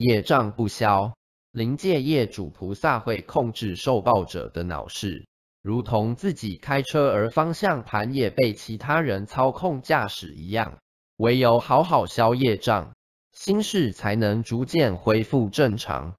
业障不消，临界业主菩萨会控制受报者的脑室，如同自己开车而方向盘也被其他人操控驾驶一样，唯有好好消业障，心事才能逐渐恢复正常。